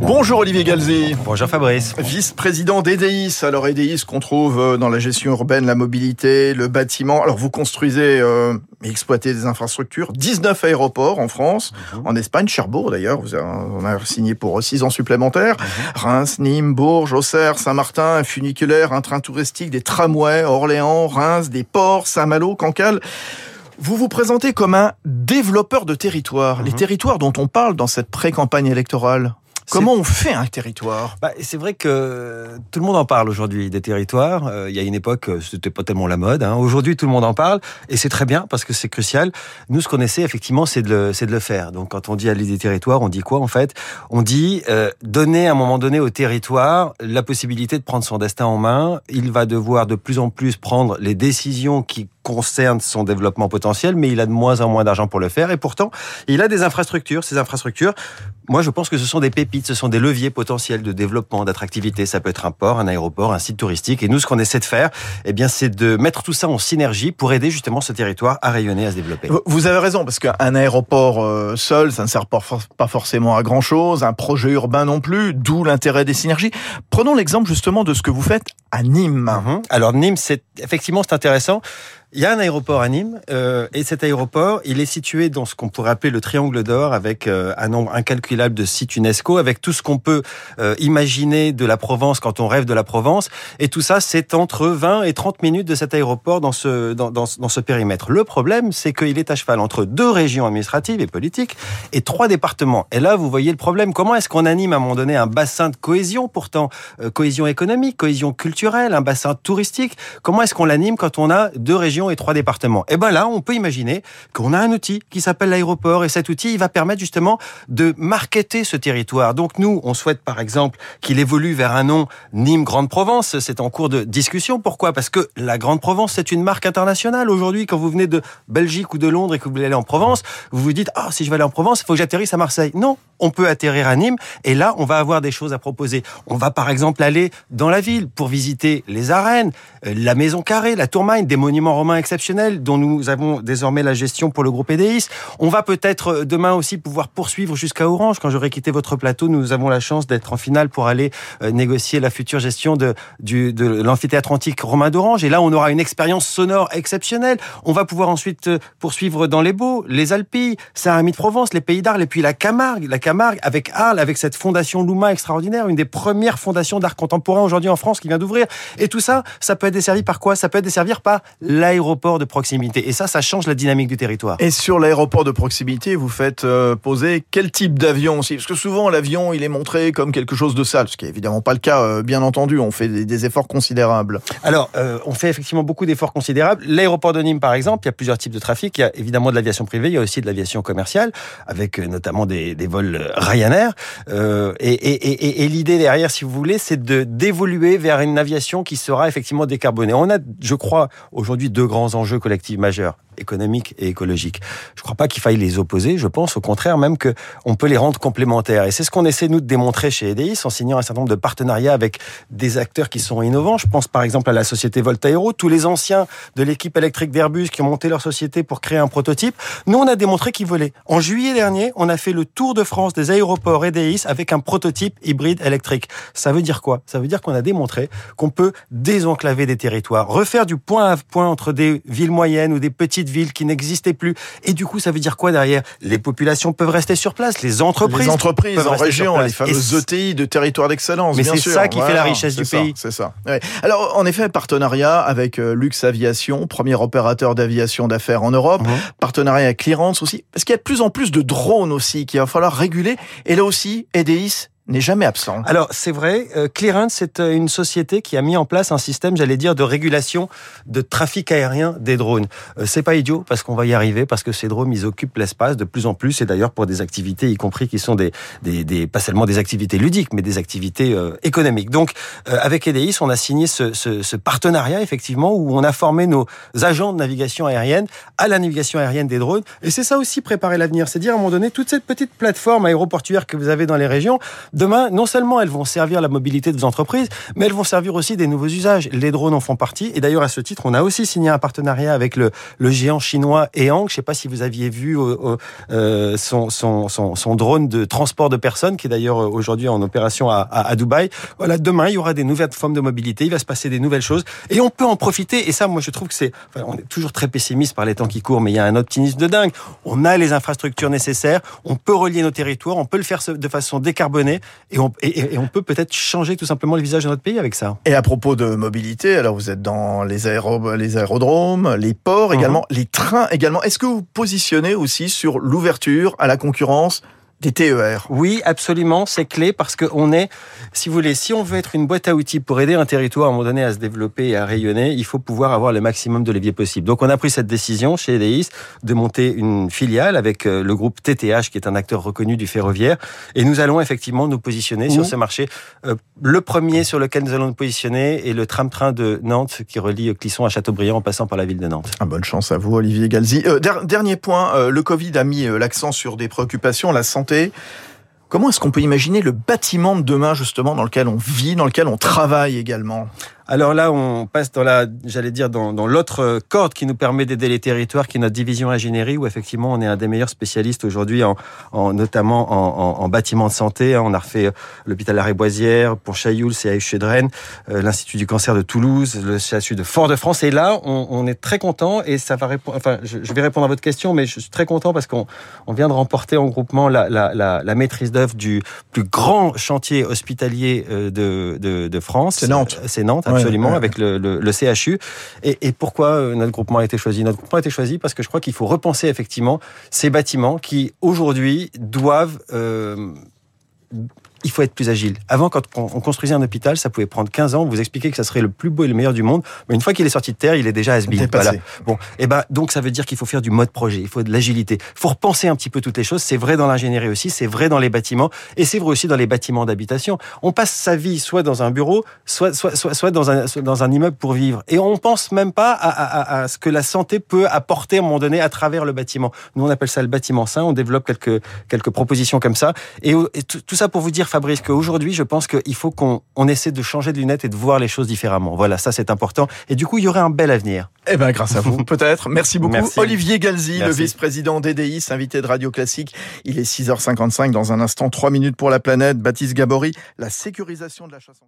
Bonjour Olivier Galzi. Bonjour Fabrice. Vice-président d'EDIS. Alors EDIS qu'on trouve euh, dans la gestion urbaine, la mobilité, le bâtiment. Alors vous construisez euh, et exploitez des infrastructures. 19 aéroports en France, Mhm. en Espagne, Cherbourg d'ailleurs. Vous avez, on a signé pour 6 ans supplémentaires. Mhm. Reims, Nîmes, Bourges, Auxerre, Saint-Martin, un funiculaire, un train touristique, des tramways, Orléans, Reims, des ports, Saint-Malo, Cancale. Vous vous présentez comme un développeur de territoires. Les Mhm. territoires dont on parle dans cette pré-campagne électorale. Comment on fait un territoire? Bah, c'est vrai que tout le monde en parle aujourd'hui des territoires. Euh, il y a une époque, euh, c'était pas tellement la mode. Hein. Aujourd'hui, tout le monde en parle et c'est très bien parce que c'est crucial. Nous, ce qu'on essaie effectivement, c'est de, le, c'est de le faire. Donc, quand on dit aller des territoires, on dit quoi en fait? On dit euh, donner à un moment donné au territoire la possibilité de prendre son destin en main. Il va devoir de plus en plus prendre les décisions qui concernent son développement potentiel, mais il a de moins en moins d'argent pour le faire. Et pourtant, il a des infrastructures. Ces infrastructures, moi, je pense que ce sont des pépites, ce sont des leviers potentiels de développement, d'attractivité. Ça peut être un port, un aéroport, un site touristique. Et nous, ce qu'on essaie de faire, eh bien, c'est de mettre tout ça en synergie pour aider justement ce territoire à rayonner, à se développer. Vous avez raison, parce qu'un aéroport euh, seul, ça ne sert pas, for- pas forcément à grand-chose, un projet urbain non plus, d'où l'intérêt des synergies. Prenons l'exemple justement de ce que vous faites à Nîmes. Mhm. Alors Nîmes, c'est effectivement c'est intéressant. Il y a un aéroport à Nîmes euh, et cet aéroport, il est situé dans ce qu'on pourrait appeler le triangle d'or avec euh, un nombre incalculable de sites UNESCO, avec tout ce qu'on peut euh, imaginer de la Provence quand on rêve de la Provence. Et tout ça, c'est entre 20 et 30 minutes de cet aéroport dans ce, dans, dans, dans ce périmètre. Le problème, c'est qu'il est à cheval entre deux régions administratives et politiques et trois départements. Et là, vous voyez le problème. Comment est-ce qu'on anime à un moment donné un bassin de cohésion, pourtant euh, cohésion économique, cohésion culturelle, un bassin touristique? Comment est-ce qu'on l'anime quand on a deux régions et trois départements Eh ben là, on peut imaginer qu'on a un outil qui s'appelle l'aéroport et cet outil, il va permettre justement de marketer ce territoire. Donc nous, on souhaite par exemple qu'il évolue vers un nom Nîmes Grande Provence. C'est en cours de discussion. Pourquoi? Parce que la Grande Provence, c'est une marque internationale. Aujourd'hui, quand vous venez de Belgique ou de Londres et que vous voulez aller en Provence, vous vous dites, ah, si je vais aller en Provence, il faut que j'atterrisse à Marseille. Non, on peut atterrir à Nîmes et là, on va avoir des choses à proposer. On va par exemple aller dans la ville pour visiter les arènes, la maison carrée, la tour Maine, des monuments romains exceptionnels dont nous avons désormais la gestion pour le groupe EDIS. On va peut-être euh, demain aussi pouvoir poursuivre jusqu'à Orange. Quand j'aurai quitté votre plateau, nous avons la chance d'être en finale pour aller euh, négocier la future gestion de, du, de l'amphithéâtre antique romain d'Orange. Et là, on aura une expérience sonore exceptionnelle. On va pouvoir ensuite euh, poursuivre dans les Beaux, les Alpilles, Saint-Rémy de Provence, les Pays d'Arles, et puis la Camargue, la Camargue avec Arles, avec cette fondation Louma extraordinaire, une des premières fondations d'art contemporain aujourd'hui en France qui vient d'ouvrir. Et tout ça, ça peut être desservi par quoi? Ça peut être desservi par l'aéroport de proximité. Et ça, ça change la dynamique du territoire. Et sur l'aéroport de proximité, vous faites euh, poser quel type d'avion aussi? Parce que souvent, l'avion, il est montré comme quelque chose de sale, ce qui est évidemment pas le cas, euh, bien entendu. On fait des, des efforts considérables. Alors, euh, on fait effectivement beaucoup d'efforts considérables. L'aéroport de Nîmes, par exemple, il y a plusieurs types de trafic. Il y a évidemment de l'aviation privée, il y a aussi de l'aviation commerciale, avec notamment des, des vols Ryanair. Et et, et, et- et l'idée derrière, si vous voulez, c'est de d'évoluer vers une aviation qui sera effectivement décarbonée. On a, je crois, aujourd'hui deux grands enjeux collectifs majeurs économiques et écologiques. Je ne crois pas qu'il faille les opposer. Je pense au contraire même que on peut les rendre complémentaires. Et c'est ce qu'on essaie nous de démontrer chez EDIS en signant un certain nombre de partenariats avec des acteurs qui sont innovants. Je pense par exemple à la société Voltaero, tous les anciens de l'équipe électrique d'Airbus qui ont monté leur société pour créer un prototype. Nous, on a démontré qu'ils volaient. En juillet dernier, on a fait le tour de France des aéroports EDIS avec un prototype hybride électrique. Ça veut dire quoi? Ça veut dire qu'on a démontré qu'on peut désenclaver des territoires, refaire du point à point entre des villes moyennes ou des petites villes qui n'existaient plus. Et du coup, ça veut dire quoi derrière? Les populations peuvent rester sur place, les entreprises. les entreprises peuvent en région, les fameuses Et ETI de territoire d'excellence. Mais c'est ça qui fait la richesse du ça, pays. C'est ça. Ouais. Alors, en effet, partenariat avec euh, Lux Aviation, premier opérateur d'aviation d'affaires en Europe. Mhm. Partenariat avec Clearance aussi. Parce qu'il y a de plus en plus de drones aussi qu'il va falloir réguler. Et là aussi, EDIS n'est jamais absent. Alors c'est vrai, euh, Clearance c'est euh, une société qui a mis en place un système, j'allais dire, de régulation de trafic aérien des drones. Euh, c'est pas idiot parce qu'on va y arriver parce que ces drones ils occupent l'espace de plus en plus et d'ailleurs pour des activités y compris qui sont des, des, des pas seulement des activités ludiques mais des activités euh, économiques. Donc euh, avec EDIS on a signé ce, ce, ce partenariat effectivement où on a formé nos agents de navigation aérienne à la navigation aérienne des drones et c'est ça aussi préparer l'avenir, c'est dire à un moment donné toute cette petite plateforme aéroportuaire que vous avez dans les régions Demain, non seulement elles vont servir la mobilité des entreprises, mais elles vont servir aussi des nouveaux usages. Les drones en font partie. Et d'ailleurs, à ce titre, on a aussi signé un partenariat avec le, le géant chinois Eang. Je ne sais pas si vous aviez vu euh, euh, son, son, son, son, drone de transport de personnes, qui est d'ailleurs euh, aujourd'hui en opération à, à, à, Dubaï. Voilà, demain, il y aura des nouvelles formes de mobilité. Il va se passer des nouvelles choses. Et on peut en profiter. Et ça, moi, je trouve que c'est... On est toujours très pessimiste par les temps qui courent, mais il y a un optimisme de dingue. On a les infrastructures nécessaires. On peut relier nos territoires. On peut le faire de façon décarbonée. Et on, et, et on peut peut-être changer tout simplement le visage de notre pays avec ça. Et à propos de mobilité, alors vous êtes dans les, aéro les aérodromes, les ports également, mmh. les trains également. Est-ce que vous positionnez aussi sur l'ouverture à la concurrence des TER. Oui, absolument, c'est clé parce que on est, si vous voulez, si on veut être une boîte à outils pour aider un territoire à un moment donné à se développer et à rayonner, il faut pouvoir avoir le maximum de leviers possible. Donc on a pris cette décision chez EDIS de monter une filiale avec euh, le groupe TTH qui est un acteur reconnu du ferroviaire et nous allons effectivement nous positionner sur ce marché. Euh, le premier sur lequel nous allons nous positionner est le tram-train de Nantes qui relie Clisson à Châteaubriand en passant par la ville de Nantes. Ah, bonne chance à vous Olivier Galzi. Euh, dernier point, euh, le Covid a mis l'accent sur des préoccupations, la santé Comment est-ce qu'on peut imaginer le bâtiment de demain, justement, dans lequel on vit, dans lequel on travaille également? Alors là, on passe dans la, j'allais dire, dans, dans l'autre corde qui nous permet d'aider les territoires, qui est notre division ingénierie, où effectivement on est un des meilleurs spécialistes aujourd'hui, en, en, notamment en, en, en, bâtiment de santé. On a refait euh, l'hôpital Larrey-Boisière, pour Chailloul, CAU Chedren, euh, l'Institut du cancer de Toulouse, le CHU de Fort-de-France. Et là, on, on, est très content, et ça va répondre, enfin, je, je, vais répondre à votre question, mais je suis très content parce qu'on on vient de remporter en groupement la, la, la, la maîtrise d'œuvre du plus grand chantier hospitalier euh, de, de, de France. C'est Nantes. C'est Nantes, absolument, ouais, ouais. avec le, le, le CHU. Et, et, pourquoi euh, notre groupement a été choisi? Notre groupement a été choisi parce que je crois qu'il faut repenser effectivement ces bâtiments qui aujourd'hui doivent euh, il faut être plus agile. Avant, quand on construisait un hôpital, ça pouvait prendre 15 ans. Vous expliquer que ça serait le plus beau et le meilleur du monde. Mais une fois qu'il est sorti de terre, il est déjà has Voilà. Bon, et eh ben donc ça veut dire qu'il faut faire du mode projet. Il faut de l'agilité. Il faut repenser un petit peu toutes les choses. C'est vrai dans l'ingénierie aussi. C'est vrai dans les bâtiments et c'est vrai aussi dans les bâtiments d'habitation. On passe sa vie soit dans un bureau, soit soit soit, soit dans un dans un immeuble pour vivre. Et on pense même pas à, à, à, ce que la santé peut apporter à un moment donné à travers le bâtiment. Nous on appelle ça le bâtiment sain. On développe quelques quelques propositions comme ça. Et, et tout ça pour vous dire Fabrice, qu'aujourd'hui, je pense qu'il faut qu'on on essaie de changer de lunettes et de voir les choses différemment. Voilà, ça c'est important. Et du coup, il y aurait un bel avenir. Eh bien, grâce à vous, peut-être. Merci beaucoup. Merci. Olivier Galzi, Merci. le vice-président d'EDIS, invité de Radio Classique. Il est 6h55 dans un instant, 3 minutes pour la planète. Baptiste Gabory, la sécurisation de la chasse